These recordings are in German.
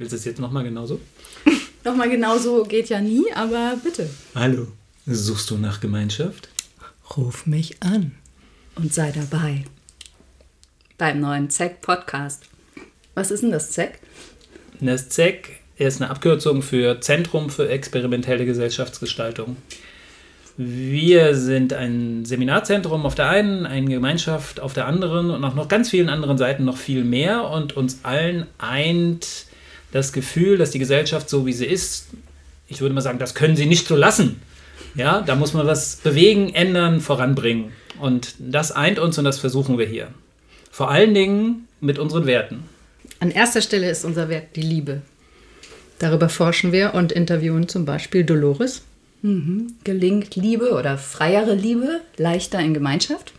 Willst du es jetzt nochmal genauso? Nochmal genauso geht ja nie, aber bitte. Hallo, suchst du nach Gemeinschaft? Ruf mich an und sei dabei. Beim neuen ZEC-Podcast. Was ist denn das ZEC? Das ZEC ist eine Abkürzung für Zentrum für experimentelle Gesellschaftsgestaltung. Wir sind ein Seminarzentrum auf der einen, eine Gemeinschaft auf der anderen und auf noch ganz vielen anderen Seiten noch viel mehr. Und uns allen eint das Gefühl, dass die Gesellschaft so wie sie ist, ich würde mal sagen, das können sie nicht so lassen. Ja, da muss man was bewegen, ändern, voranbringen. Und das eint uns und das versuchen wir hier. Vor allen Dingen mit unseren Werten. An erster Stelle ist unser Wert die Liebe. Darüber forschen wir und interviewen zum Beispiel Dolores. Mhm. Gelingt Liebe oder freiere Liebe leichter in Gemeinschaft?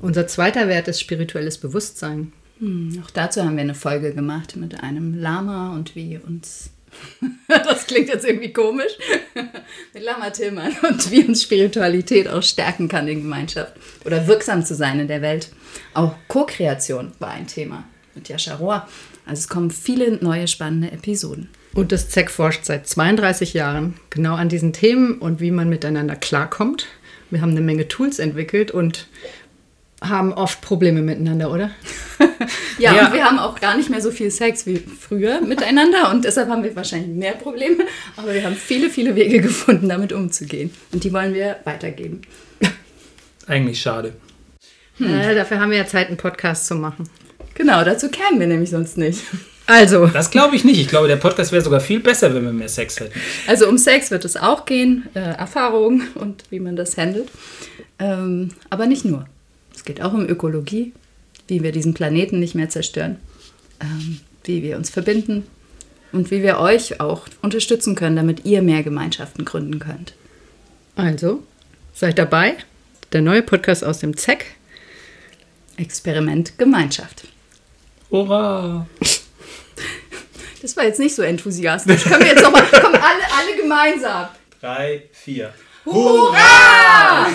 Unser zweiter Wert ist spirituelles Bewusstsein. Hm, auch dazu haben wir eine Folge gemacht mit einem Lama und wie uns. das klingt jetzt irgendwie komisch. mit Lama Tillmann und wie uns Spiritualität auch stärken kann in Gemeinschaft oder wirksam zu sein in der Welt. Auch Co-Kreation war ein Thema mit Jascha Rohr. Also es kommen viele neue spannende Episoden. Und das ZEC forscht seit 32 Jahren genau an diesen Themen und wie man miteinander klarkommt. Wir haben eine Menge Tools entwickelt und haben oft Probleme miteinander, oder? Ja, ja, und wir haben auch gar nicht mehr so viel Sex wie früher miteinander und deshalb haben wir wahrscheinlich mehr Probleme. Aber wir haben viele, viele Wege gefunden, damit umzugehen. Und die wollen wir weitergeben. Eigentlich schade. Hm. Äh, dafür haben wir ja Zeit, einen Podcast zu machen. Genau, dazu kämen wir nämlich sonst nicht. Also. Das glaube ich nicht. Ich glaube, der Podcast wäre sogar viel besser, wenn wir mehr Sex hätten. Also um Sex wird es auch gehen, äh, Erfahrungen und wie man das handelt. Ähm, aber nicht nur. Es geht auch um Ökologie, wie wir diesen Planeten nicht mehr zerstören, ähm, wie wir uns verbinden und wie wir euch auch unterstützen können, damit ihr mehr Gemeinschaften gründen könnt. Also, seid dabei. Der neue Podcast aus dem ZEC. Experiment Gemeinschaft. Hurra! Das war jetzt nicht so enthusiastisch. Können wir jetzt nochmal, kommen alle, alle gemeinsam. Drei, vier. Hurra!